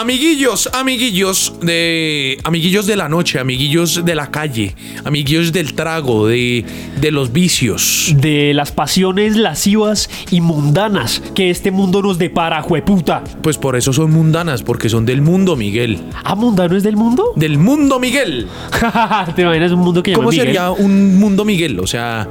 Amiguillos, amiguillos de. Amiguillos de la noche, amiguillos de la calle, amiguillos del trago, de, de los vicios. De las pasiones lascivas y mundanas que este mundo nos depara, jueputa. Pues por eso son mundanas, porque son del mundo, Miguel. ¿Ah, mundano es del mundo? Del mundo, Miguel. ¿Te imaginas un mundo que llama ¿Cómo Miguel? sería un mundo, Miguel? O sea,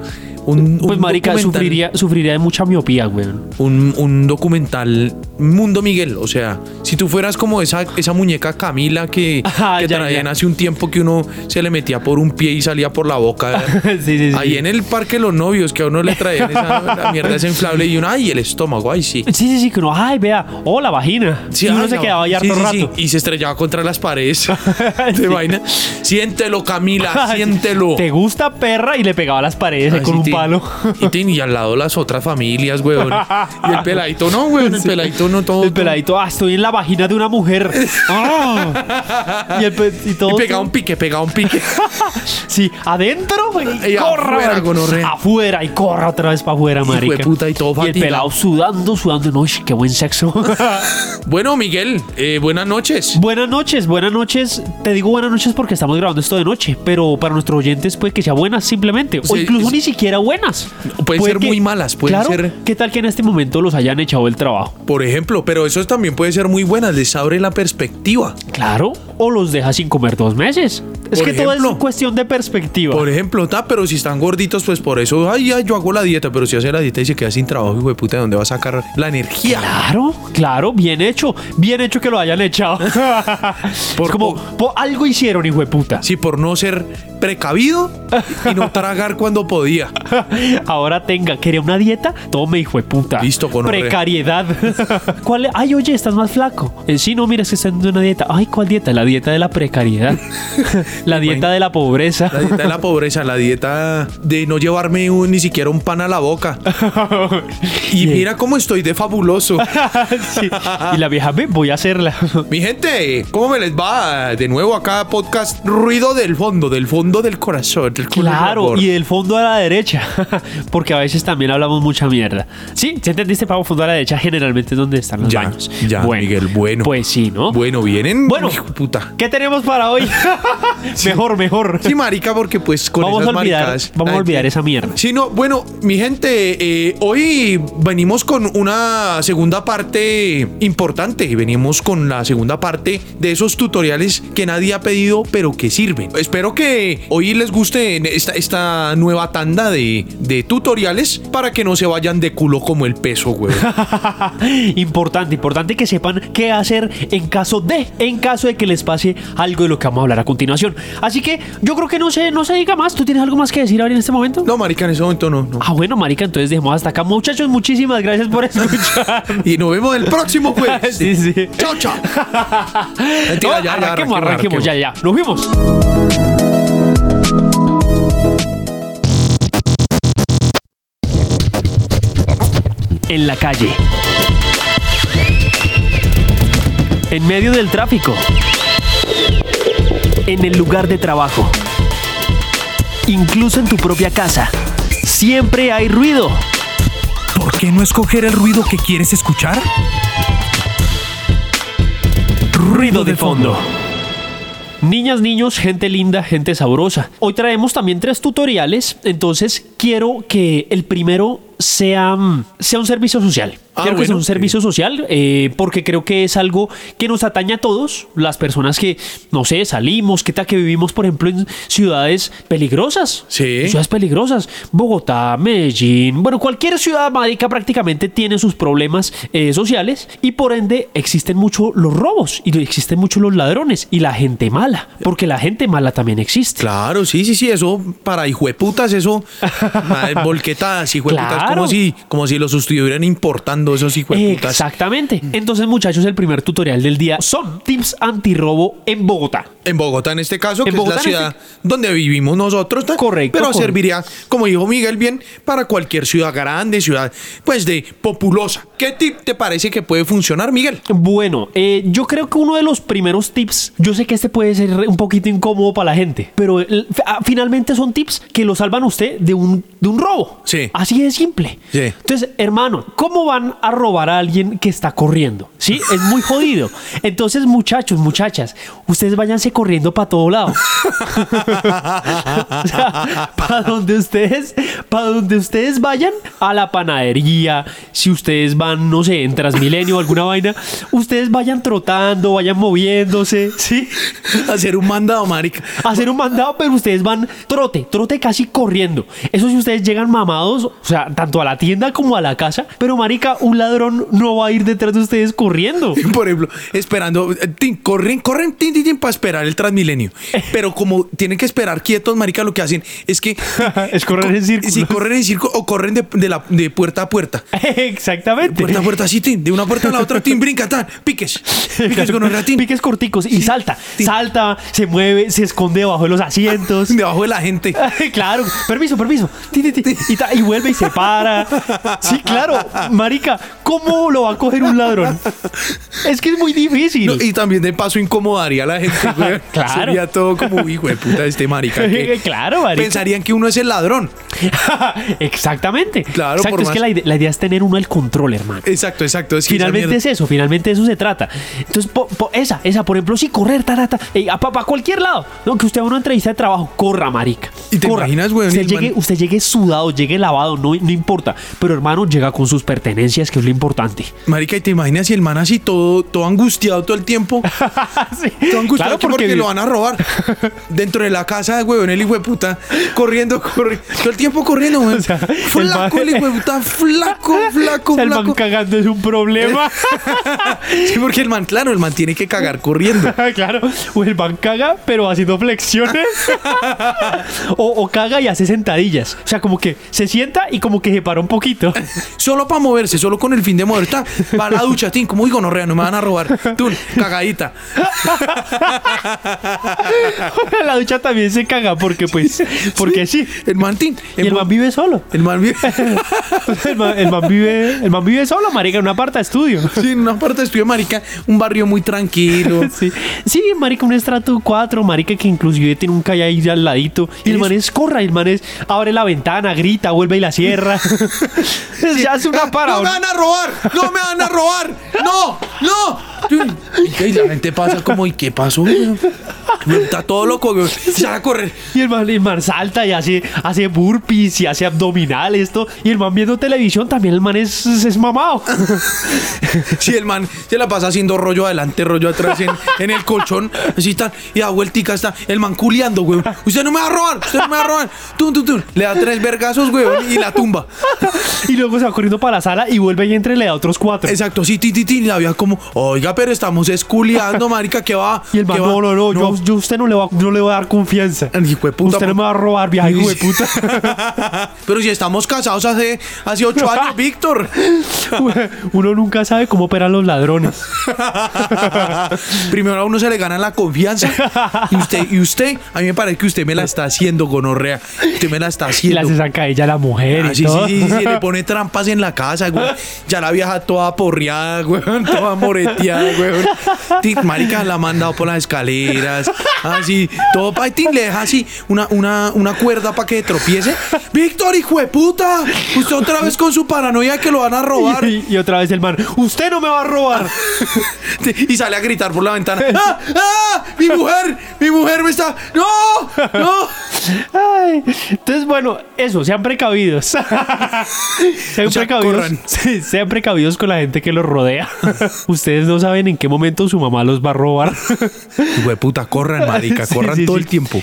un. Pues un marica, sufriría, sufriría de mucha miopía, weón. Un, un documental Mundo Miguel. O sea, si tú fueras como esa, esa muñeca Camila que, Ah, que ya, traían ya. hace un tiempo que uno se le metía por un pie y salía por la boca. sí, sí, sí. Ahí en el parque de los novios que a uno le traían esa la mierda esa inflable y uno, ay, el estómago, ay, sí. Sí, sí, sí, que uno, ay, vea, oh, la vagina. Sí, y uno ay, se no. quedaba ahí harto rato. Y se estrellaba contra las paredes. ¿Te vaina? Siéntelo, Camila, siéntelo. ¿Te gusta perra? Y le pegaba a las paredes Ay, con un. Palo. Y, y al lado las otras familias, weón. Y el peladito no, weón. El peladito no todo. El peladito, ah, estoy en la vagina de una mujer. Ah. y, el pe- y todo. Y pegaba un pique, pegaba un pique. Sí, adentro y, Y corra. afuera. Afuera y corra otra vez para afuera, marica. puta, y todo el pelado sudando, sudando. No, qué buen sexo. Bueno, Miguel, eh, buenas noches. buenas noches, buenas noches. Te digo buenas noches porque estamos grabando esto de noche. Pero para nuestros oyentes puede que sea buenas simplemente. O Sí, incluso es- ni siquiera buenas. Pueden Puede ser que- muy malas, pueden claro, ser- ¿Qué tal que en este momento los hayan echado del trabajo? Por ejemplo, pero eso también puede ser muy buena, les abre la perspectiva. Claro. O los deja sin comer dos meses. Es Por que todo es cuestión de perspectiva. Por ejemplo, ta, pero si están gorditos, pues por eso, ay, ay, yo hago la dieta, pero si hace la dieta y se queda sin trabajo, hijo de puta, ¿de dónde va a sacar la energía? Claro, claro, bien hecho. Bien hecho que lo hayan echado. Por- es como, po- algo hicieron, hijo de puta. Sí, por no ser precavido y no tragar cuando podía. Ahora tenga, ¿quería una dieta? Tome, hijo de puta. Listo, gonorrea. Precariedad. ¿Cuál? Ay, oye, estás más flaco. Eh, sí, no, mira, es que estás en una dieta. Ay, ¿cuál dieta? La dieta de la precariedad. la dieta de la pobreza. La dieta de la pobreza, la dieta de no llevarme un- ni siquiera un pan a la boca. Y mira cómo estoy de fabuloso. Sí. Y la vieja, voy a hacerla. Mi gente, ¿cómo me les va? De nuevo acá podcast Ruido del fondo, del fondo del corazón. del Claro, y del fondo a la derecha, porque a veces también hablamos mucha mierda. Sí, ¿sí entendiste, Pavo? Fondo a la derecha generalmente es donde están los Ya, baños. ya, Miguel, bueno. Pues sí, ¿no? Bueno, vienen. Bueno. hijo puta. ¿Qué tenemos para hoy? mejor, mejor. Sí, marica, porque pues con vamos a esas olvidar, maricadas, vamos a olvidar esa mierda. Sí, no, bueno, mi gente, eh, hoy venimos con una segunda parte importante. Venimos con la segunda parte de esos tutoriales que nadie ha pedido, pero que sirven. Espero que hoy les guste esta, esta nueva tanda de, de tutoriales para que no se vayan de culo como el peso, güey. importante, importante que sepan qué hacer en caso de, en caso de que les pase algo de lo que vamos a hablar a continuación. Así que yo creo que no se, no se diga más. ¿Tú tienes algo más que decir ahora en este momento? No, marica, en ese momento no. no. Ah, bueno, marica, entonces dejemos hasta acá. Muchachos, muchísimas gracias por escuchar. Y nos vemos el próximo jueves. sí, sí. Chao, chao. Mentira, No, ya, ya, arranquemos, arranquemos, ya, ya. Nos vimos. En la calle. En medio del tráfico. En el lugar de trabajo. Incluso en tu propia casa. Siempre hay ruido. ¿Por qué no escoger el ruido que quieres escuchar? Ruido de fondo. Niñas, niños, gente linda, gente sabrosa. Hoy traemos también tres tutoriales, entonces quiero que el primero sea, sea un servicio social. Ah, quiero que bueno, un servicio social eh, porque creo que es algo que nos atañe a todos, las personas que, no sé, salimos, qué tal que vivimos, por ejemplo, en ciudades peligrosas. Sí. Ciudades peligrosas. Bogotá, Medellín, bueno, cualquier ciudad mágica prácticamente tiene sus problemas eh, sociales y por ende existen mucho los robos y existen mucho los ladrones y la gente mala, porque la gente mala también existe. Claro, sí, sí, sí, eso para hijueputas, eso, volquetadas, hijueputas, Claro. Como si, como si los estuvieran importando esos hijueputas. Exactamente. Entonces, muchachos, el primer tutorial del día son tips antirrobo en Bogotá. En Bogotá, en este caso, En que Bogotá, es la ciudad donde vivimos nosotros. Correcto, Pero correcto. serviría, como dijo Miguel bien, para cualquier ciudad grande, ciudad, pues de populosa. ¿Qué tip te parece que puede funcionar, Miguel? Bueno, eh, yo creo que uno de los primeros tips, yo sé que este puede ser un poquito incómodo para la gente, pero el- ah, finalmente son tips que lo salvan a usted de un, de un robo. Sí. Así de simple. Sí. Entonces, hermano, ¿cómo van a robar a alguien que está corriendo? Sí, es muy jodido. Entonces, muchachos, muchachas, ustedes váyanse corriendo para todo lado. o sea, para donde ustedes, para donde ustedes vayan, a la panadería, si ustedes van, no sé, en Transmilenio o alguna vaina, ustedes vayan trotando, vayan moviéndose, ¿sí? Hacer un mandado, marica. Hacer un mandado, pero ustedes van trote, trote casi corriendo. Eso si ustedes llegan mamados, o sea, tanto a la tienda como a la casa, pero marica, un ladrón no va a ir detrás de ustedes corriendo. Por ejemplo, esperando, eh, tin, corren, corren, tin, tin, tin, para esperar el Transmilenio. Pero como tienen que esperar quietos, marica, lo que hacen es que... Es correr en círculos. Sí, corren en círculo o corren de, de la, de puerta a puerta. Exactamente. Puerta a puerta, así, tin, de una puerta a la otra, tin, brinca, tan, piques. Piques con un ratín. Piques corticos y salta, salta, se mueve, se esconde debajo de los asientos. Debajo de la gente. claro, permiso, permiso. Ti, ti, ti. Y, ta- y vuelve y se para. Sí, claro, marica, ¿cómo lo va a coger un ladrón? Es que es muy difícil. No, y también de paso incomodaría a la gente, güey. Claro. Sería todo como, hijo de puta, este marica. que Claro, marica. Pensarían que uno es el ladrón. Exactamente. Claro, Exacto, por es que más- la, ide- la idea es tener uno el control, hermano. Exacto, exacto. Es que Finalmente es eso, finalmente de eso se trata. Entonces, po- po- esa, esa, por ejemplo, sí, correr, tarata, para cualquier lado. No, que usted a una entrevista de trabajo, corra, marica. ¿Y te corra. imaginas, weón, Usted llegue, usted llegue sudado, llegue lavado, no, no importa. Pero, hermano, llega con sus pertenencias, que es lo importante. Marica, ¿y te imaginas si el man así todo, todo angustiado todo el tiempo? Sí. Todo angustiado Claro, que porque, porque lo van a robar. Dentro de la casa de huevón, el hijo de puta, corriendo, corriendo. Todo el tiempo corriendo, weón. O sea, flaco, man- el hijo de puta, flaco, flaco, O sea, el man flaco. cagando es un problema. Sí, porque el man, claro, el man tiene que cagar corriendo. claro, o el man caga, pero haciendo flexiones. o, o caga y hace sentadillas. O sea, como que se sienta y como que para un poquito. Solo para moverse, solo con el fin de mover. Está, va a la ducha, tin, como digo, no rea, no me van a robar. Tú, cagadita. la ducha también se caga porque pues porque sí. El man, tin. Y el man vive solo. El man vive. El man, el man vive el man vive solo, marica, en una parte de estudio. Sí, en una parte de estudio, marica, un barrio muy tranquilo. Sí, sí, marica, un estrato 4, marica, que inclusive tiene un calle ahí al ladito. Y el man es corra, y el man es abre la ventana, grita, vuelve y la cierra. Se hace una ¡No para. me van a robar! ¡No me van a robar! ¡No! ¡No! Y la gente pasa como, ¿y qué pasó? Está todo loco, güey. Se va a correr. Y el man, el man salta y hace, hace burpees y hace abdominales, esto. Y el man viendo televisión también, el man es, es, es mamado. Si el man se la pasa haciendo rollo adelante, rollo atrás en, en el colchón, así está, y da vueltica está el man culiando, güey. Usted no me va a robar, usted no me va a robar. Tum, tum, tum. Le da tres vergazos, güey, y la tumba. y luego se va corriendo para la sala y vuelve y entra y le da otros cuatro. Exacto, sí, ti, ti, ti. Y la vieja como, oiga, pero estamos esculiando, marica, ¿qué va? Y el man, no, no, no, Yo, yo a usted no le, va, no le voy a dar confianza. El hijo de puta, usted no me va a robar, vieja hijo de puta. Pero si estamos casados hace, hace ocho años, Víctor. Uno nunca sabe cómo operan los ladrones. Primero a uno se le gana la confianza. Y usted, y usted, a mí me parece que usted me la está haciendo, gonorrea. Usted me la está haciendo. hace saca a ella a la mujer Ah, y sí, todo. Sí, sí, sí, le pone trampas en la casa, güey. Ya la vieja toda porreada, güey, toda moreteada, güey. Marica la ha mandado por las escaleras, así, todo pa' ti, le deja así una, una, una cuerda para que tropiece. Víctor, hijo de puta, usted otra vez con su paranoia que lo van a robar. Y, y otra vez el man, usted no me va a robar. Y sale a gritar por la ventana. ¡Ah! ¡Ah! ¡Mi mujer! ¡Mi mujer me está! ¡No! ¡No! Ay, entonces, bueno, eso, sean precavidos. sean O sea, precavidos. corran. Sean precavidos con la gente que los rodea. Ustedes no saben en qué momento su mamá los va a robar. Hijo de puta, corran, marica, Sí, corran sí, todo sí. el tiempo.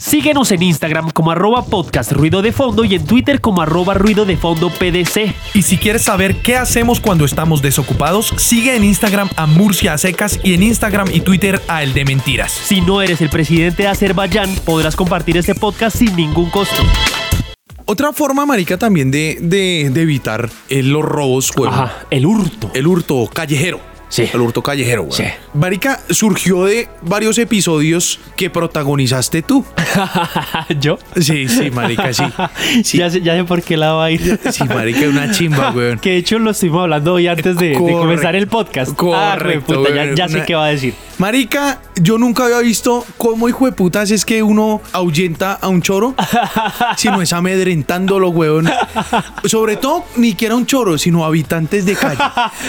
Síguenos en Instagram como arroba podcast ruido de fondo y en Twitter como arroba ruido de fondo PDC. Y si quieres saber qué hacemos cuando estamos desocupados, sigue en Instagram a Murcia Secas y en Instagram y Twitter a El de Mentiras. Si no eres el presidente de Azerbaiyán, podrás compartir este podcast sin ningún costo. Otra forma, marica, también de, de, de evitar eh, los robos, güey. Ajá, el hurto. El hurto callejero. Sí. El hurto callejero, güey. Sí. Marica, surgió de varios episodios que protagonizaste tú. ¿Yo? Sí, sí, marica, sí. Sí, Ya, sé, ya sé por qué lado va a ir. sí marica, una chimba, weón. Que de hecho lo estuvimos hablando hoy antes de, comenzar el podcast. Ah, Correcto, ya, güey. ya sé qué va a decir. Marica, yo nunca había visto cómo hijo de putas es que uno ahuyenta a un choro, sino es amedrentándolo, weón. Sobre todo, ni que era un choro, sino habitantes de calle.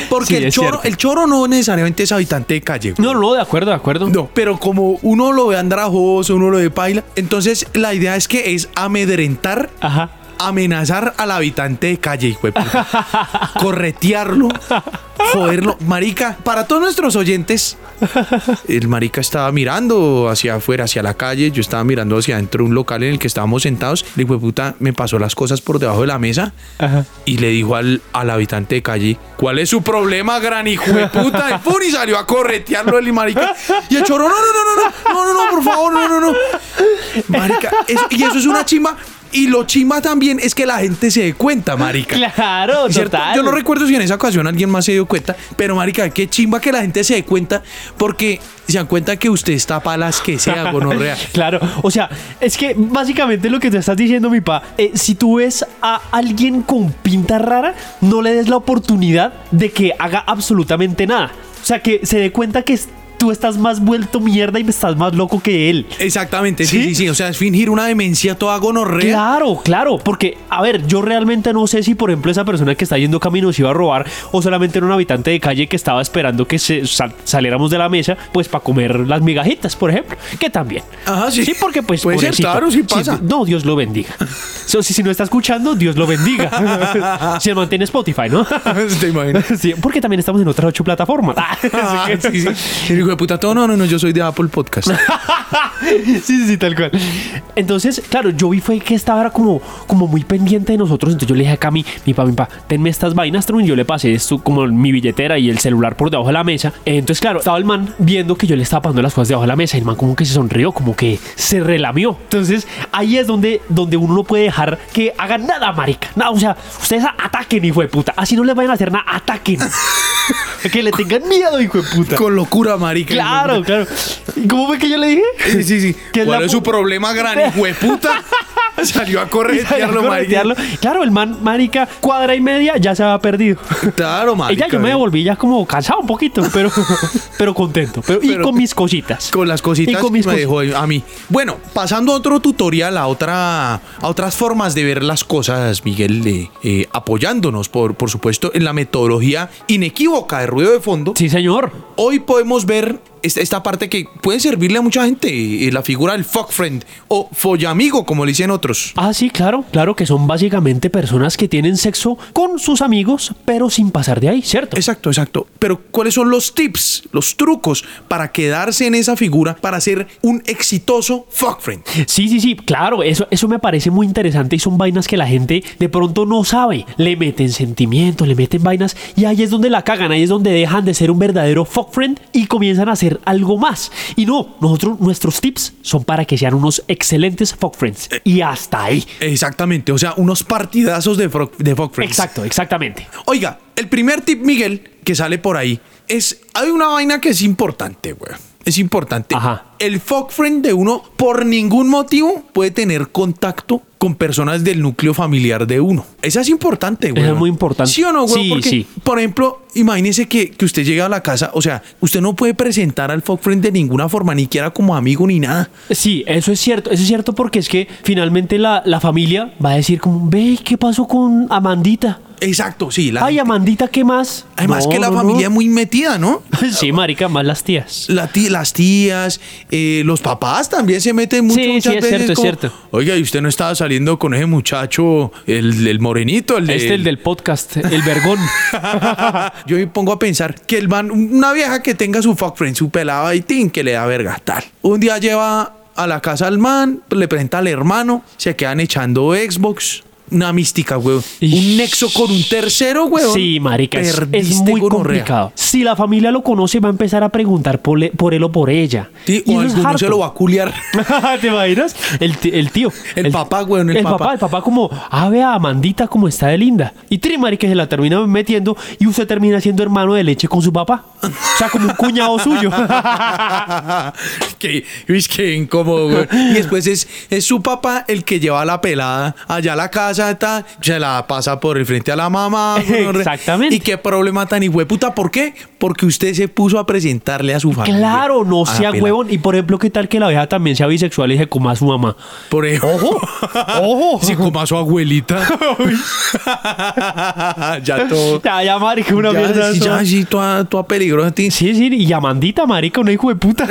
Porque Sí, el choro, cierto. el choro no necesariamente es habitante de calle. No, no, de acuerdo, de acuerdo. No, pero como uno lo ve andrajoso, uno lo ve paila, entonces la idea es que es amedrentar, Ajá. Amenazar al habitante de calle, hijo de puta. Corretearlo, joderlo. Marica, para todos nuestros oyentes, el marica estaba mirando hacia afuera, hacia la calle, yo estaba mirando hacia adentro de un local en el que estábamos sentados, el hijo de puta me pasó las cosas por debajo de la mesa Ajá. y le dijo al, al habitante de calle, ¿cuál es su problema, gran hijo de puta? Y salió a corretearlo el marica. Y el choro, no, no, no, no, no, no, no, por favor, no, no, no. Marica, eso- y eso es una chimba. Y lo chimba también es que la gente se dé cuenta, marica. Claro, ¿Cierto? total. Yo no recuerdo si en esa ocasión alguien más se dio cuenta, pero marica, qué chimba que la gente se dé cuenta porque se dan cuenta que usted está para las que sea, gonorrea. Claro, o sea, es que básicamente lo que te estás diciendo, mi pa, eh, si tú ves a alguien con pinta rara, no le des la oportunidad de que haga absolutamente nada. O sea, que se dé cuenta que es- tú estás más vuelto mierda y estás más loco que él. Exactamente, sí, ¿Sí? sí, sí. O sea, es fingir una demencia toda gonorrea. Claro, claro, porque, a ver, yo realmente no sé si, por ejemplo, esa persona que está yendo camino se iba a robar o solamente era un habitante de calle que estaba esperando que se sal- saliéramos de la mesa, pues para comer las migajitas, por ejemplo, que también. Ajá, sí. Sí, porque pues. Puede ser, claro, sí pasa. no, Dios lo bendiga. So, si, si no está escuchando, Dios lo bendiga. si mantiene Spotify, ¿no? ¿Te imaginas? Sí, porque también estamos en otras ocho plataformas. Ah, sí, sí. Hijo de puta, todo, no, no, no, yo soy de Apple Podcast. sí, sí, sí, tal cual. Entonces, claro, yo vi fue que estaba como, como muy pendiente de nosotros. Entonces yo le dije a Cami, mi papá, mi papá, tenme estas vainas, Trump", y yo le pasé esto como mi billetera y el celular por debajo de la mesa. Entonces, claro, estaba el man viendo que yo le estaba pasando las cosas debajo de la mesa y el man como que se sonrió, como que se relamió. Entonces, ahí es donde, donde uno no puede dejar que hagan nada, marica. Nada, o sea, ustedes ataquen, hijo de puta. Así no les vayan a hacer nada, ataquen. que le tengan miedo, hijo de puta. Con locura, marica. Claro, claro. ¿Y cómo fue que yo le dije? Sí, sí, sí. ¿Cuál es su problema, gran hijo de puta? Salió a corretearlo, marica. Claro, el man, marica, cuadra y media ya se había perdido. Claro, marica. Ella yo me devolví ya como cansado un poquito, pero, pero contento. Pero, y con mis cositas. Con las cositas Y con mis que me cositas. dejó a mí. Bueno, pasando a otro tutorial, a, otra, a otras formas de ver las cosas, Miguel, eh, eh, apoyándonos, por, por supuesto, en la metodología inequívoca de ruido de fondo. Sí, señor. Hoy podemos ver esta, esta parte que puede servirle a mucha gente, eh, la figura del fuck friend o follamigo, como le dicen otros. Ah, sí, claro, claro que son básicamente personas que tienen sexo con sus amigos, pero sin pasar de ahí, ¿cierto? Exacto, exacto. Pero ¿cuáles son los tips, los trucos para quedarse en esa figura, para ser un exitoso fuck friend? Sí, sí, sí, claro, eso, eso me parece muy interesante y son vainas que la gente de pronto no sabe. Le meten sentimientos, le meten vainas y ahí es donde la cagan, ahí es donde dejan de ser un verdadero fuck friend y comienzan a hacer algo más. Y no, nosotros, nuestros tips son para que sean unos excelentes fuck friends. Y hasta ahí. Exactamente, o sea, unos partidazos de, fro- de fuck friends. Exacto, exactamente. Oiga, el primer tip, Miguel, que sale por ahí, es, hay una vaina que es importante, güey. Es importante. Ajá. El fuck friend de uno, por ningún motivo, puede tener contacto con personas del núcleo familiar de uno. Esa es importante, güey. Es muy importante. ¿Sí o no, güey? Sí, Porque, sí. por ejemplo, imagínese que, que usted llega a la casa, o sea, usted no puede presentar al fuck friend de ninguna forma, ni siquiera como amigo ni nada. Sí, eso es cierto, eso es cierto porque es que finalmente la, la familia va a decir como, ve, ¿qué pasó con Amandita? Exacto, sí. La Ay, Amandita, ¿qué más? Además No, que la no, familia es muy metida, ¿no? Sí, marica, más las tías. La tí- las tías, eh, los papás también se meten mucho. Sí, muchas sí, es veces cierto, es cierto. Oiga, y usted no estaba saliendo con ese muchacho, el, el morenito, el de. Este el del podcast, el vergón. Yo me pongo a pensar que el man, una vieja que tenga su fuck friend, su pelada y tin, que le da verga, tal. Un día lleva a la casa al man, le presenta al hermano, se quedan echando Xbox. Una mística, weón. Ish. Un nexo con un tercero, weón. Sí, marica, es, es muy gonorrea. complicado. Si la familia lo conoce, va a empezar a preguntar por, le- por él o por ella. Sí, Y o eso es alguno se lo va a culiar. ¿Te imaginas? El, tío. El papá, weón, el El, papá. papá. El papá como, ah, vea, Amandita como está de linda. Y Trimari que se la termina metiendo y usted termina siendo hermano de leche con su papá. O sea, como un cuñado suyo. que, uy, qué incómodo, güey. Y después es, es su papá el que lleva la pelada allá a la casa, se la pasa por el frente a la mamá. Exactamente. Y qué problema tan puta. ¿Por qué? Porque usted se puso a presentarle a su familia. claro, no a la sea huevón. Y por ejemplo, ¿qué tal que la vieja también sea bisexual y se coma a su mamá? Por ejemplo. Ojo, ojo. Si coma a su abuelita. ya todo. Ya, ya, marica, una ya, mierda. sí, ya, sí, toda, toda peligrosa. Sí, sí, y Amandita, marica, una hijo de puta.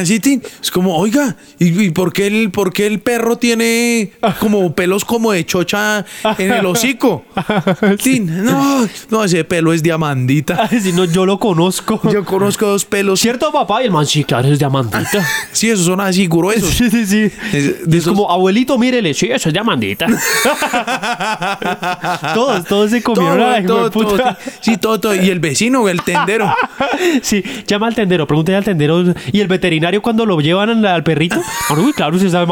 Así. Es como, oiga, ¿y, y por, qué el, por qué el perro tiene como pelos como de chocha en el hocico? Tin, no, no, ese pelo es diamandita. si no, yo lo conozco. Yo conozco dos pelos. ¿Cierto, papá? Y el man, sí, claro, es de Amandita. Sí, esos son así gruesos. Sí, sí, sí. Es- de Es esos- como, abuelito, mírele, sí, eso es de Amandita. todos, todos se comieron Todo, la todo, todo, puta. sí, todo, todo. Y el vecino, el tendero. Sí, llama al tendero, pregúntale al tendero. ¿Y el veterinario cuando lo llevan al, perrito? Ah, uy, claro, se sabe.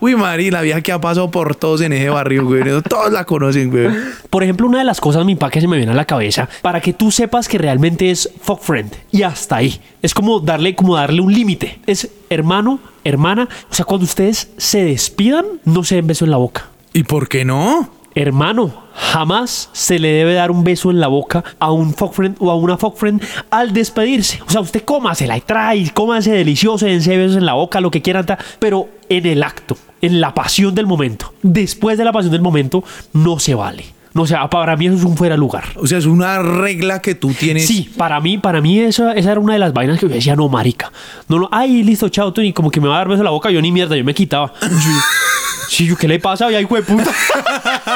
Uy, Mari, la vieja que ha pasado por todos en ese barrio, güey. Todos la conocen, güey. Por ejemplo, una de las cosas, mi pa, que se me viene a la cabeza, para que tú sepas que realmente es fuck friend. Y hasta ahí. Es como darle, como darle un límite. Es hermano, hermana. O sea, cuando ustedes se despidan, no se den beso en la boca. ¿Y por qué no? Hermano, jamás se le debe dar un beso en la boca a un fuck friend o a una fuck friend al despedirse. O sea, usted cómasela y trae, cómase delicioso, dense besos en la boca, lo que quieran, pero en el acto, en la pasión del momento. Después de la pasión del momento, no se vale. No, o sea, para mí eso es un fuera lugar. O sea, es una regla que tú tienes. Sí, para mí, para mí esa, esa era una de las vainas que yo decía, no, marica. No, no, ay, listo, chao, tú, y como que me va a dar beso en la boca, yo ni mierda, yo me quitaba. Sí, yo, ¿qué le pasa? Ya, hijo de puta.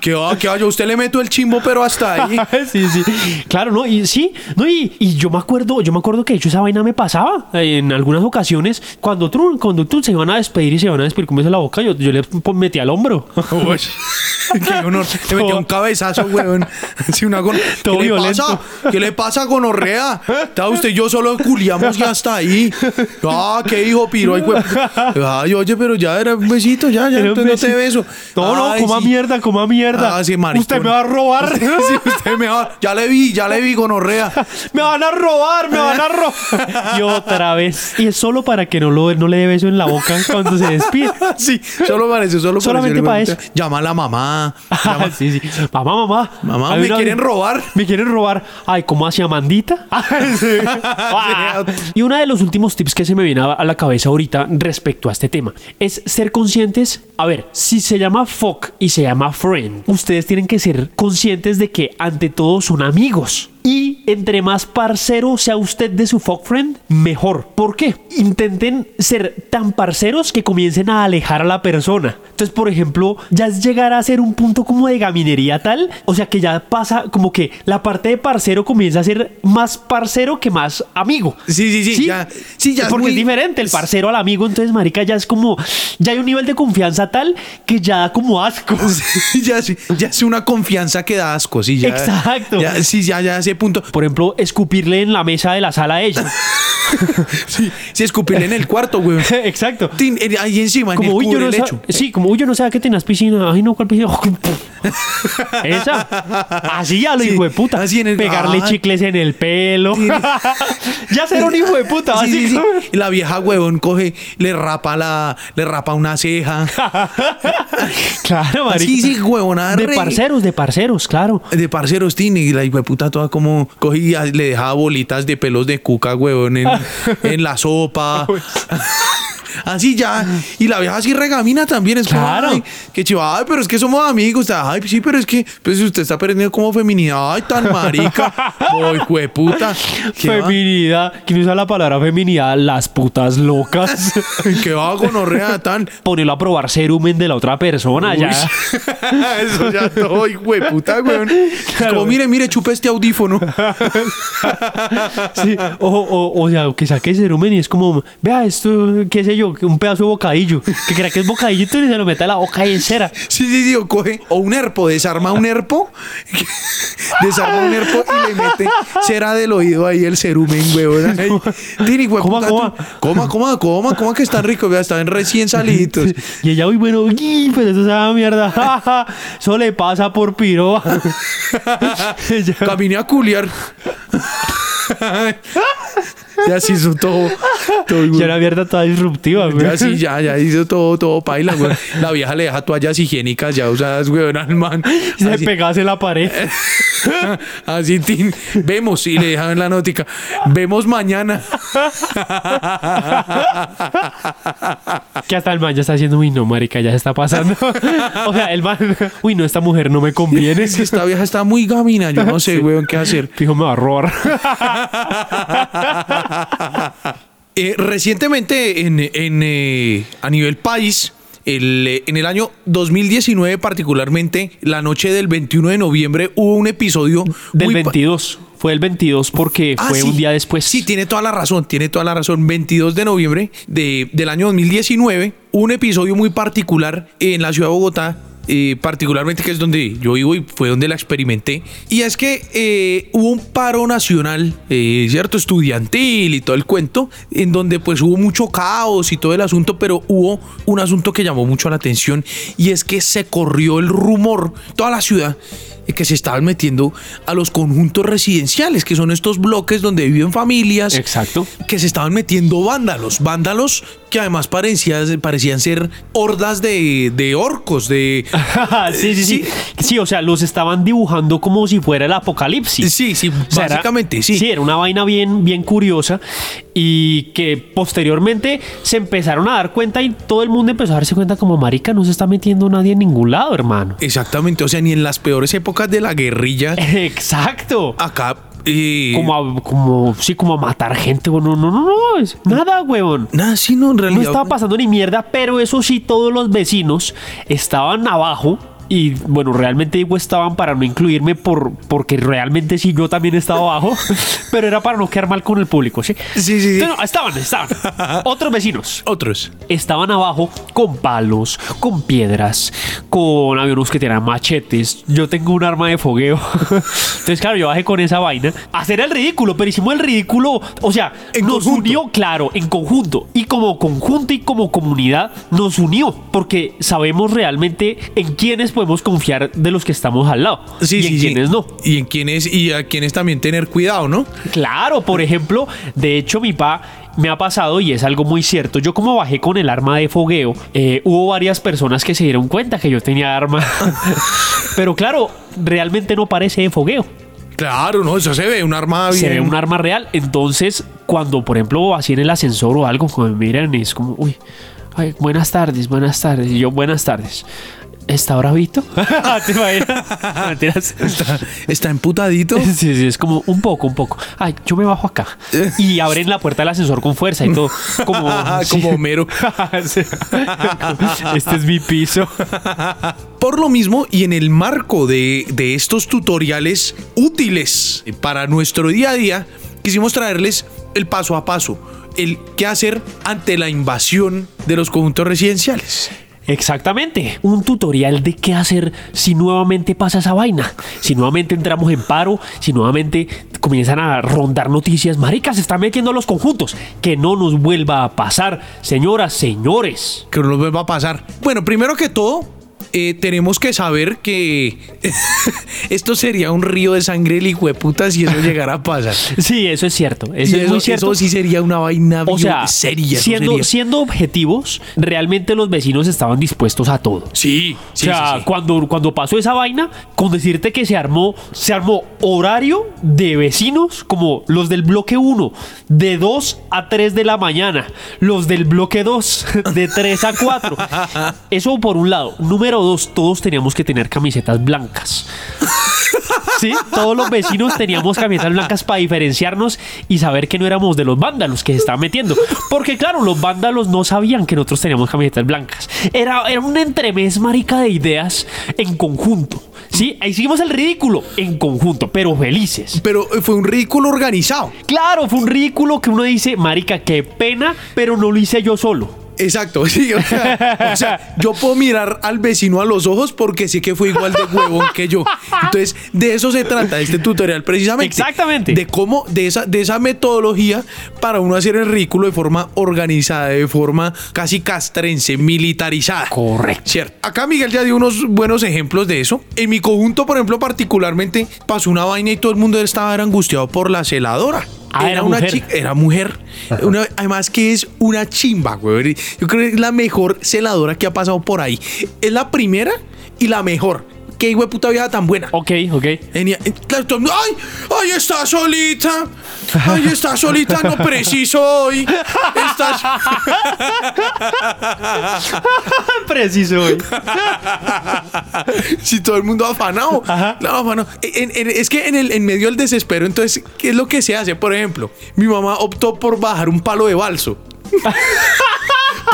Que va, que va, yo a usted le meto el chimbo, pero hasta ahí. sí, sí. Claro, no, y sí, no, y, y yo me acuerdo, yo me acuerdo que de hecho esa vaina me pasaba eh, en algunas ocasiones cuando tú, cuando se iban a despedir y se iban a despedir con en la boca, yo, yo le metía al hombro. Uy, qué honor. Le metió un cabezazo, weón. Sí, una Todo ¿Qué le pasa? ¿Qué le pasa, gonorrea? Está usted y yo solo culiamos y hasta ahí. Ah, qué hijo piro. Ay. Ay, oye, pero ya era un besito, ya, ya. Entonces no te beso. No, no, Ay, coma sí. mierda, coma mierda. Ah, sí, maricón. Usted me va a robar. Sí, usted me va. Ya le vi, ya le vi, gonorrea. me van a robar, me van a robar. y otra vez. Y es solo para que no, lo, no le dé beso en la boca cuando se despide. Sí, solo parece, solo Solamente para eso. Llama a la mamá. Llama- sí, sí. Mamá, mamá. Mamá, me una- quieren robar. Me quieren robar. Ay, ¿cómo hacía Mandita? Sí. Y uno de los últimos tips que se me viene a a la cabeza ahorita respecto a este tema es ser conscientes. A ver, si se llama fuck y se llama friend, ustedes tienen que ser conscientes de que ante todo son amigos. Y entre más parcero sea usted de su fuck friend, mejor. ¿Por qué? Intenten ser tan parceros que comiencen a alejar a la persona. Entonces, por ejemplo, ya es llegar a ser un punto como de gaminería tal, o sea que ya pasa como que la parte de parcero comienza a ser más parcero que más amigo. Sí, sí, sí, ya- sí, ya es Porque muy- es diferente el parcero al amigo, entonces, marica, ya es como, ya hay un nivel de confianza tal que ya da como asco. Sí, ya, sí, ya es una confianza que da asco, sí, ya. Exacto. Ya, sí, ya, ya a ese punto. Por ejemplo, escupirle en la mesa de la sala a ella. Sí, sí, escupirle en el cuarto, güey. Exacto. Tin, eh, Ahí encima, en Como, el uy, yo cubre no el sab- lecho. Sí, como, uy, yo no sabía que tenías piscina. Ay, no, ¿cuál piscina? Esa. Así ya lo Sí, hijo de puta. así en el- Pegarle Ay. chicles en el pelo. Ya ser un hijo de puta, Sí, sí, sí. básicamente. Y la vieja huevón coge, le rapa la, le rapa una ceja. Claro, marica. Sí, sí, huevona. De re- parceros, de parceros, claro. De parceros tiene y la puta toda como cogía, le dejaba bolitas de pelos de cuca, huevón, en, en la sopa. Así ya. Y la vieja así regamina también. Es como, Claro. ay, que chiva, ay, pero es que somos amigos. Ay, sí, pero es que pues, usted está perdiendo como feminidad. Ay, tan marica. Ay, puta. ¿Qué va? Feminidad. ¿Quién usa la palabra feminidad? Las putas locas. ¿Qué va gonorrea tan? Ponerlo a probar serumen de la otra persona ya. Eso ya todo, hijo de puta, weón. Claro. como, mire, mire, chupe este audífono. Sí, o, o, o sea, que saque serumen y es como, vea esto, qué sé yo, bocadillo, que un pedazo de bocadillo. Que crea que es bocadillo y se lo mete a la boca y en cera. Sí, sí, sí, o coge, o un herpo, desarma un herpo, desarma un herpo y le mete cera del oído ahí el cerumen, huevón. Tini, hueputa, Coma, coma. coma, coma, coma, coma, que están ricos, vea, están recién salidos. Y ella, uy, bueno, uy, pero eso es una mierda. Eso le pasa por piro. Caminé a culiar. Ya se hizo todo, todo Y una mierda toda disruptiva, güey. Ya sí, ya, ya hizo todo, todo paila, güey. La vieja le deja toallas higiénicas ya usadas, güey, al man. Y se Así, pegase la pared. así, tin, vemos, y le dejan en la nótica. Vemos mañana. Que hasta el man ya está diciendo, uy, no, marica, ya se está pasando. o sea, el man, uy, no, esta mujer no me conviene. Es que esta vieja está muy gamina, yo no sé, güey, qué hacer. Fijo, me va a robar. Eh, recientemente, en, en, eh, a nivel país, el, eh, en el año 2019, particularmente, la noche del 21 de noviembre, hubo un episodio Del muy pa- 22. Fue el 22 porque Ah, fue sí. un día después. Sí, tiene toda la razón, tiene toda la razón. 22 de noviembre de- del año 2019, un episodio muy particular en la ciudad de Bogotá. eh, particularmente que es donde yo vivo y fue donde la experimenté y es que eh, hubo un paro nacional eh, cierto estudiantil y todo el cuento en donde pues hubo mucho caos y todo el asunto pero hubo un asunto que llamó mucho la atención y es que se corrió el rumor toda la ciudad que se estaban metiendo a los conjuntos residenciales, que son estos bloques donde viven familias. Exacto. Que se estaban metiendo vándalos, vándalos que además parecían, parecían ser hordas de, de orcos, de... sí, sí, sí, sí. o sea, los estaban dibujando como si fuera el apocalipsis. Sí, sí, O sea, era- básicamente, sí. Sí, era una vaina bien, bien curiosa y que posteriormente se empezaron a dar cuenta y todo el mundo empezó a darse cuenta como marica no se está metiendo nadie en ningún lado, hermano. Exactamente, o sea, ni en las peores épocas de la guerrilla, Exacto. acá... eh, Como a, como, sí, como a matar gente. No, no, no, no, no, es nada, huevón. Nada, sí, no, en No realidad... estaba pasando ni mierda, pero eso sí, todos los vecinos estaban abajo. Y bueno, realmente digo estaban para no incluirme por, porque realmente sí yo también estaba abajo, pero era para no quedar mal con el público, ¿sí? Sí, sí, sí. No, estaban, estaban. Otros vecinos Otros. estaban abajo con palos, con piedras, con unos que tenían machetes. Yo tengo un arma de fogueo. Entonces, claro, yo bajé con esa vaina. Hacer el ridículo, pero hicimos el ridículo. O sea, En nos conjunto. unió, claro, en conjunto. Y como conjunto y como comunidad nos unió. Porque sabemos realmente en quiénes podemos confiar de los que estamos al lado. Sí, y sí, en sí. quiénes no. Y en quiénes, y a quienes también tener cuidado, ¿no? Claro, por ejemplo, de hecho mi pa me ha pasado y es algo muy cierto. Yo como bajé con el arma de fogueo, eh, hubo varias personas que se dieron cuenta que yo tenía arma. Pero claro, realmente no parece de fogueo. Claro, no, eso se ve, un arma bien. Se ve un arma real. Entonces, cuando por ejemplo así en el ascensor o algo, cuando me miran es como, uy, ay, buenas tardes, buenas tardes. Y yo, buenas tardes. ¿Está bravito? ¿Te imaginas? Mentiras. Está, está emputadito. Sí, sí, es como un poco, un poco. Ay, yo me bajo acá. Y abren la puerta del ascensor con fuerza y todo. Como. Como Homero. Este es mi piso. Por lo mismo, y en el marco de, de estos tutoriales útiles para nuestro día a día, quisimos traerles el paso a paso, el qué hacer ante la invasión de los conjuntos residenciales. Exactamente. Un tutorial de qué hacer si nuevamente pasa esa vaina. Si nuevamente entramos en paro, si nuevamente comienzan a rondar noticias. Maricas, se están metiendo los conjuntos. Que no nos vuelva a pasar, señoras, señores. Que no nos vuelva a pasar. Bueno, primero que todo, eh, tenemos que saber que esto sería un río de sangre el hijo de puta si eso llegara a pasar. Sí, eso es cierto. Eso es muy cierto. eso sí sería una vaina O sea, seria. siendo, sería. siendo objetivos, realmente los vecinos estaban dispuestos a todo. Sí, sí, o sea, sí, sí. Cuando, cuando pasó esa vaina, con decirte que se armó, se armó horario de vecinos como los del bloque 1, de 2 a 3 de la mañana, los del bloque 2, de 3 a 4. Eso por un lado. Número 2, todos teníamos que tener camisetas blancas. Sí, todos los vecinos teníamos camisetas blancas para diferenciarnos y saber que no éramos de los vándalos que se estaban metiendo. Porque claro, los vándalos no sabían que nosotros teníamos camisetas blancas. Era, era un entremés marica de ideas en conjunto. Sí, ahí hicimos el ridículo en conjunto, pero felices. Pero eh, fue un ridículo organizado. Claro, fue un ridículo que uno dice, marica, qué pena, pero no lo hice yo solo. Exacto, sí, o sea, o sea, yo puedo mirar al vecino a los ojos porque sé que fue igual de huevón que yo. Entonces, de eso se trata este tutorial precisamente. Exactamente. De cómo, de esa, de esa metodología para uno hacer el ridículo de forma organizada, de forma casi castrense, militarizada. Correcto. Cierto. Acá Miguel ya dio unos buenos ejemplos de eso. En mi conjunto, por ejemplo, particularmente, pasó una vaina y todo el mundo estaba angustiado por la celadora. Ah, era una mujer. chica, era mujer. Una- además que es una chimba, güey. Yo creo que es la mejor celadora que ha pasado por ahí. Es la primera y la mejor. Qué hijo de puta vieja tan buena. Ok, ok. Eh, claro, todo el mundo, ¡Ay! ¡Ay, está solita! ¡Ay, está solita! No preciso hoy. Estás... Preciso hoy. si todo el mundo afanado. Ajá. Claro, afanado. En- en- es que en, el, en medio del desespero, entonces, ¿qué es lo que se hace? Por ejemplo, mi mamá optó por bajar un palo de balso.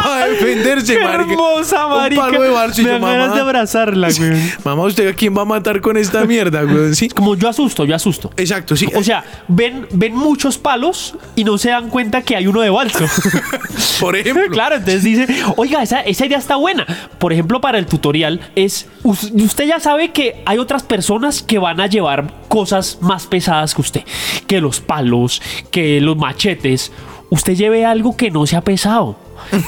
Para defenderse, Qué marica. hermosa, marica. Un palo de balso. Y Me yo, dan ganas mamá, de abrazarla, güey. mamá, ¿usted a quién va a matar con esta mierda, güey? Sí. Como yo asusto, yo asusto. Exacto, sí. O sea, ven, ven muchos palos y no se dan cuenta que hay uno de balso. por ejemplo. claro, entonces dice, oiga, esa, esa idea está buena. Por ejemplo, para el tutorial es, us- usted ya sabe que hay otras personas que van a llevar cosas más pesadas que usted, que los palos, que los machetes. Usted lleve algo que no sea pesado.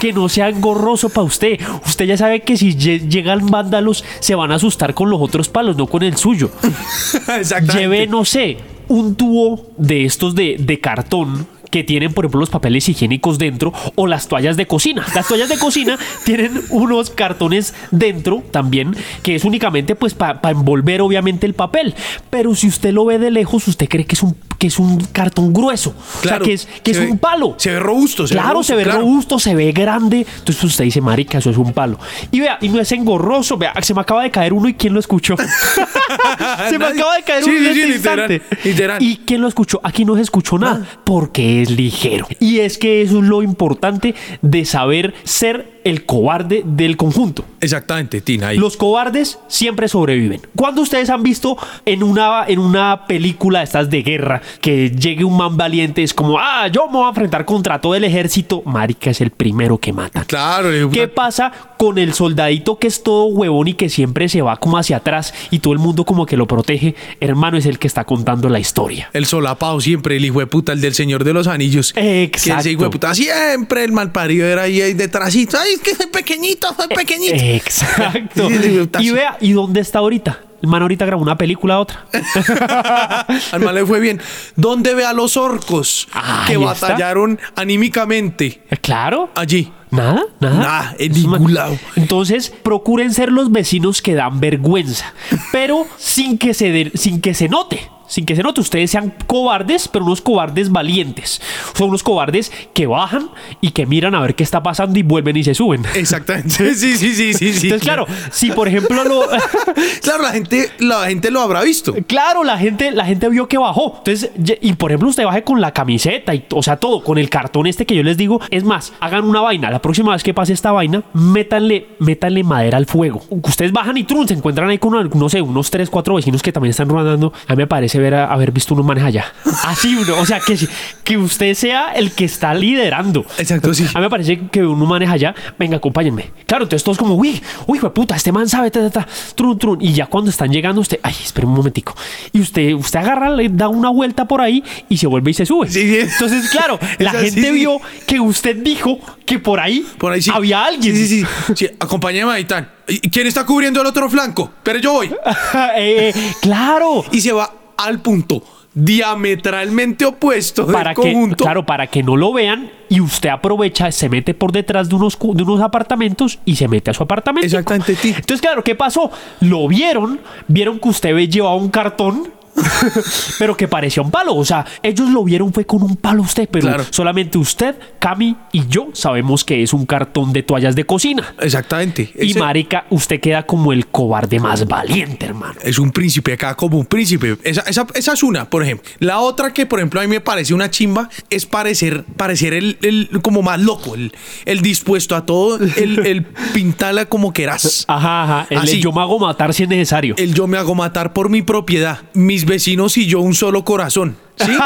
Que no sea engorroso para usted. Usted ya sabe que si lle- llegan vándalos se van a asustar con los otros palos, no con el suyo. Exactamente. Lleve, no sé, un tubo de estos de, de cartón que tienen, por ejemplo, los papeles higiénicos dentro o las toallas de cocina. Las toallas de cocina tienen unos cartones dentro también, que es únicamente pues para envolver obviamente el papel. Pero si usted lo ve de lejos, usted cree que es un, que es un cartón grueso. Claro, o sea, que es, que es ve- un palo. se ve robusto, se ve claro, robusto, se ve claro. robusto, se ve grande. Entonces pues, usted dice, marica, eso es un palo. Y vea, y no es engorroso. Vea, se me acaba de caer uno y ¿quién lo escuchó? se me Nadie. acaba de caer Sí, uno en sí, sí, este literal, instante. literal. ¿Y quién lo escuchó? Aquí no se escuchó nada, porque es ligero. Y es que eso es lo importante de saber ser el cobarde del conjunto. Exactamente, Tina. ahí. Los cobardes siempre sobreviven. Cuando ustedes han visto en una, en una película de estas de guerra que llegue un man valiente, es como, ah, yo me voy a enfrentar contra todo el ejército, marica es el primero que mata. Claro, le- ¿Qué pasa con el soldadito que es todo huevón y que siempre se va como hacia atrás y todo el mundo como que lo protege? Hermano, es el que está contando la historia. El solapado siempre, el hijo de puta, el del Señor de los Anillos. Que Exacto. ese hijo de puta, siempre el malparido era ahí, ahí detrásito. Ay, es que soy pequeñito, soy pequeñito. Exacto. Y vea, ¿y dónde está ahorita? El man ahorita grabó una película, otra. Al mal le fue bien. ¿Dónde ve a los orcos que Ahí está. batallaron anímicamente Eh, Claro. allí? Nada, nada. Nada, en ningún lado. Entonces, procuren ser los vecinos que dan vergüenza, pero sin que se de- sin que se note. Sin que se note, ustedes sean cobardes, pero unos cobardes valientes. Son unos cobardes que bajan y que miran a ver qué está pasando y vuelven y se suben. Exactamente. Sí, sí, sí, sí, sí. Entonces, claro, si por ejemplo lo. Claro, la gente, la gente lo habrá visto. Claro, la gente, la gente vio que bajó. Entonces, y por ejemplo, usted baje con la camiseta y, o sea, todo, con el cartón este que yo les digo. Es más, hagan una vaina. La próxima vez que pase esta vaina, métanle, métanle madera al fuego. Ustedes bajan y trun, se encuentran ahí con, no sé, unos 3, 4 vecinos que también están rodando. A mí me parece ver a- haber visto unos manes allá. Así uno, o sea, que, que usted sea el que está liderando. Exacto, sí. A mí me parece que uno maneja allá, venga, acompáñenme. Claro, entonces todos como, uy, uy, puta, este man sabe, ta, ta, ta, trun, trun. Y ya cuando están llegando, usted, ay, espera un momentico. Y usted, usted agarra, le da una vuelta por ahí y se vuelve y se sube. Sí, sí. Entonces, claro, la gente sí. vio que usted dijo que por ahí, Por ahí sí. había alguien. Sí, sí, sí. sí acompáñame a Itán. ¿Y quién está cubriendo el otro flanco? Pero yo voy. Eh, claro. Y se va al punto diametralmente opuesto para del que, conjunto. claro, para que no lo vean y usted aprovecha, se mete por detrás de unos, de unos apartamentos y se mete a su apartamento. Exactamente. Entonces, claro, ¿qué pasó? Lo vieron, vieron que usted llevaba un cartón. pero que parecía un palo, o sea, ellos lo vieron fue con un palo usted, pero Claro. solamente usted, Cami y yo sabemos que es un cartón de toallas de cocina. Exactamente. Y Ese marica, usted queda como el cobarde más valiente, hermano. es un príncipe acá, como un príncipe. Esa, esa- esa es una, por ejemplo. La otra que, por ejemplo, a mí me parece una chimba es parecer, parecer el, el- como más loco, el, el dispuesto a todo, el, el pintarla como querás. Ajá, ajá. El, Así. yo me hago matar si es necesario. El yo me hago matar por mi propiedad, mis vecinos y yo un solo corazón. ¿Sí?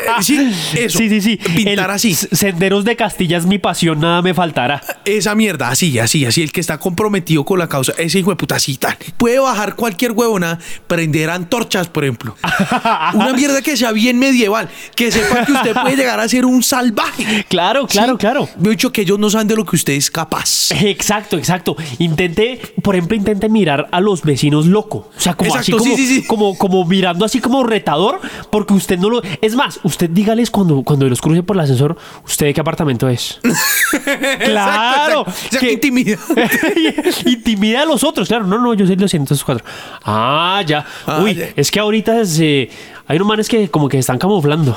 Eh, sí, eso. Sí, sí, sí. Pintar El así. Senderos de Castilla es mi pasión, nada me faltará. Esa mierda, así, así, así, el que está comprometido con la causa, ese hijo de puta, así tal. Puede bajar cualquier huevona, prender antorchas, por ejemplo. Una mierda que sea bien medieval, que sepa que usted puede llegar a ser un salvaje. Claro, claro, Sí. claro. Me he dicho que ellos no saben de lo que usted es capaz. Exacto, exacto. Intente, por ejemplo, intente mirar a los vecinos loco. O sea, como así Exacto, como, sí, sí. como, como mirando así como retador, porque usted no lo. Es más, usted dígales cuando, cuando los cruce por el ascensor, ¿usted de qué apartamento es? claro. exacto. O sea, intimida. intimida a los otros, claro. No, no, yo soy los 104. Ah, ya. Ah, Uy, ya. es que ahorita es, eh, hay unos manes que como que están camuflando.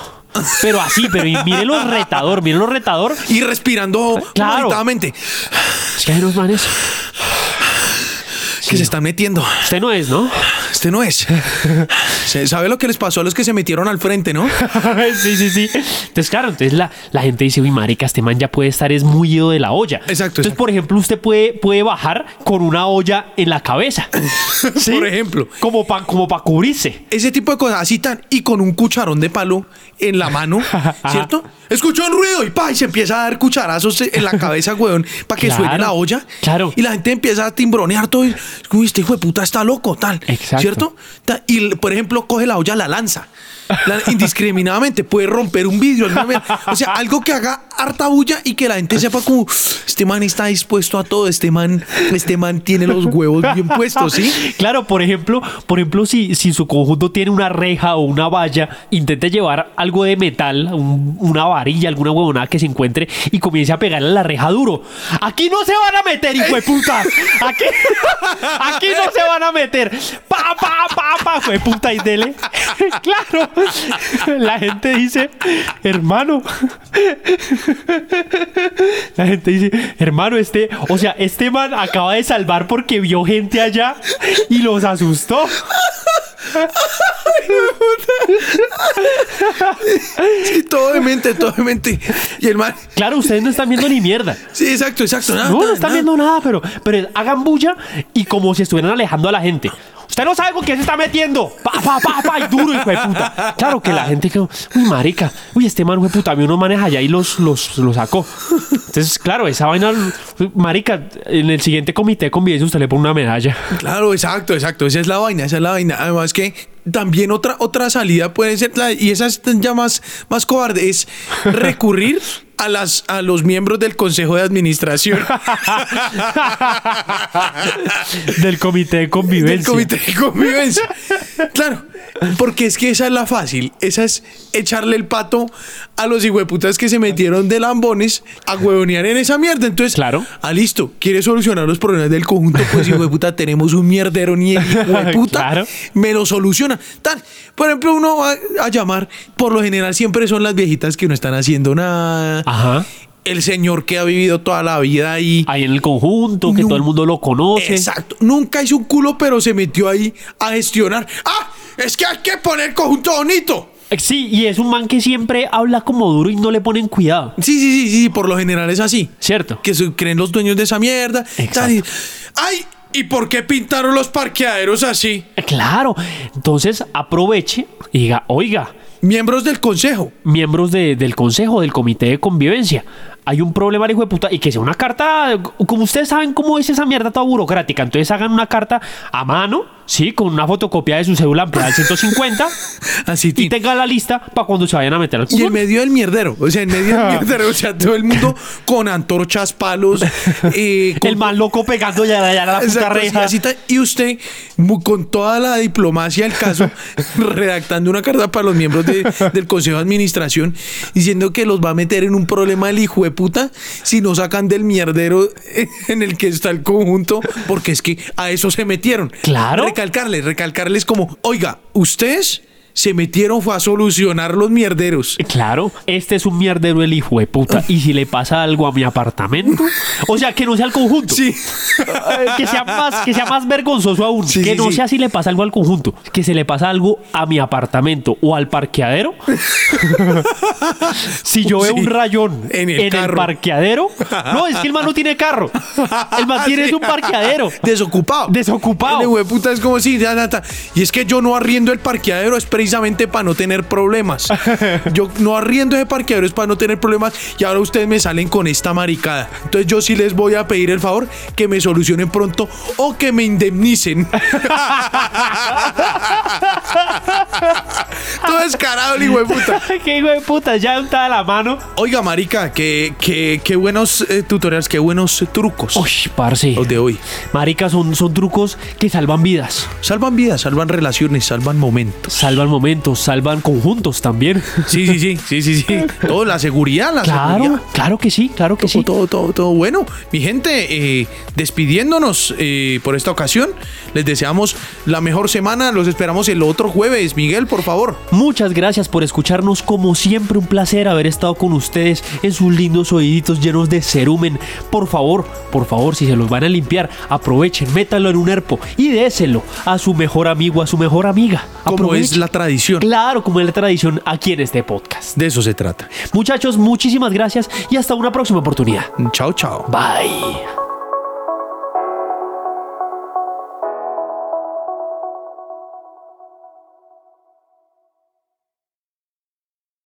Pero así, pero y mírenlo retador, mírenlo retador. Y respirando Claro. Es que hay unos manes. que se están metiendo. Usted no es, ¿no? Este no es. ¿Sabe lo que les pasó a los que se metieron al frente, no? sí, sí, sí. Entonces, claro, entonces la, la gente dice, uy, marica, este man ya puede estar es muy ido de la olla. Exacto, Entonces, exacto. por ejemplo, usted puede, puede bajar con una olla en la cabeza. ¿Sí? Por ejemplo. Como para como pa cubrirse. Ese tipo de cosas, así tan, y con un cucharón de palo en la mano, ¿cierto? Escuchó un ruido y pa, y se empieza a dar cucharazos en la cabeza, weón, para que Claro, suene la olla. claro. Y la gente empieza a timbronear todo. y, Uy, este hijo de puta está loco, tal. Exacto. ¿Cierto? Y, por ejemplo, coge la olla, la lanza. Indiscriminadamente puede romper un vidrio. O sea, algo que haga harta bulla y que la gente sepa como este man está dispuesto a todo, este man, este man tiene los huevos bien puestos, ¿sí? Claro, por ejemplo, por ejemplo, si, si su conjunto tiene una reja o una valla, intente llevar algo de metal, un- una varilla, alguna huevonada que se encuentre y comience a pegarle a la reja duro. Aquí no se van a meter, hijo de putas. Aquí, aquí no se van a meter. Pa, pa, pa, pa, hijo puta y dele. Claro. La gente dice, hermano. La gente dice, hermano, este, o sea, este man acaba de salvar porque vio gente allá y los asustó. Sí, todo de mente, todo de mente. Y el man. Claro, ustedes no están viendo ni mierda. Sí, exacto, exacto. nada, No, no están nada. viendo nada, pero, pero hagan bulla y como si estuvieran alejando a la gente. Usted no sabe con qué se está metiendo. Pa, pa, pa, pa, y duro, hijo de puta. Claro que la gente quedó, uy, marica, uy, este man, hijo de puta, a mí uno maneja allá y los, los, los sacó. Entonces, claro, esa vaina, marica, en el siguiente comité de convivencia usted le pone una medalla. Claro, exacto, exacto. Esa es la vaina, esa es la vaina. Además que también otra, otra salida puede ser, la- y esa es ya más, más cobarde, es recurrir a, las, a los miembros del Consejo de Administración. Del comité de convivencia. del Comité de Convivencia. Claro, porque es que esa es la fácil. Esa es echarle el pato a los hijueputas que se metieron de lambones a huevonear en esa mierda. Entonces, Claro. ah, listo, quiere solucionar los problemas del conjunto, pues hijueputa, tenemos un mierdero ni el hijueputa Claro. me lo soluciona. Tal, por ejemplo, uno va a llamar, por lo general siempre son las viejitas que no están haciendo nada. Ajá. El señor que ha vivido toda la vida ahí. Ahí en el conjunto, que No. todo el mundo lo conoce. Exacto. Nunca hizo un culo, pero se metió ahí a gestionar. ¡Ah! Es que hay que poner conjunto bonito. Eh, Sí, y es un man que siempre habla como duro y no le ponen cuidado. Sí, sí, sí, sí, por lo general es así. ¿Cierto? Que se creen los dueños de esa mierda. Exacto. Y- ¡Ay! ¿Y por qué pintaron los parqueaderos así? Eh, Claro. Entonces aproveche y diga, oiga, Miembros del consejo. miembros de- del consejo, del comité de convivencia, hay un problema, hijo de puta, y que sea una carta, como ustedes saben cómo es esa mierda toda burocrática, entonces hagan una carta a mano, sí, con una fotocopia de su cédula ampliada al 150 Así, y tin. tengan la lista para cuando se vayan a meter al Y en medio del mierdero, o sea, en medio del mierdero, o sea, todo el mundo con antorchas, palos, eh, con El man loco pegando ya, ya la puta Exacto, reja. así ta- y usted, con toda la diplomacia del caso, redactando una carta para los miembros de- del Consejo de Administración, diciendo que los va a meter en un problema el hijo de puta si no sacan del mierdero en el que está el conjunto, porque es que a eso se metieron. Claro. Recalcarles, recalcarles como, oiga, ustedes se metieron fue a solucionar los mierderos. Claro, este es un mierdero el hijo de puta. Y si le pasa algo a mi apartamento, o sea, que no sea el conjunto. Sí. Eh, que sea más que sea más vergonzoso aún Sí, que sí, no sí. sea si le pasa algo al conjunto que se le pasa algo a mi apartamento o al parqueadero si yo veo un rayón en en el parqueadero no es que el man no tiene carro el man tiene Sí. es un parqueadero Desocupado. Desocupado. El hijo de puta es como si. Y es que yo no arriendo el parqueadero, es precisamente para no tener problemas. Yo no arriendo ese parqueadero es para no tener problemas y ahora ustedes me salen con esta maricada. Entonces yo sí les voy a pedir el favor que me solucionen pronto o que me indemnicen. Todo descarado el hijo de puta. qué hijo de puta, ya untada la mano. Oiga, marica, qué, qué, qué buenos eh, tutoriales, qué buenos trucos. Uy, parce. Los de hoy. Marica, son, son trucos que salvan vidas. Salvan vidas, salvan relaciones, salvan momentos. Salvan momentos, salvan conjuntos también. Sí, sí, sí, sí, sí, sí. Todo, la seguridad, la Claro, seguridad. claro que sí, claro que Todo, sí. todo, todo, todo. Bueno, mi gente, eh, despidiéndonos eh, por esta ocasión, les deseamos la mejor semana. Los esperamos el otro jueves. Miguel, por favor. Muchas gracias por escucharnos. Como siempre, un placer haber estado con ustedes en sus lindos oíditos llenos de cerumen. Por favor, por favor, si se los van a limpiar, aprovechen, métanlo en un herpo y déselo a su mejor amigo, a su mejor amiga. Como es la tradición. Claro, como es la tradición aquí en este podcast. De eso se trata. Muchachos, muchísimas gracias y hasta una próxima oportunidad. Chao, chao. Bye.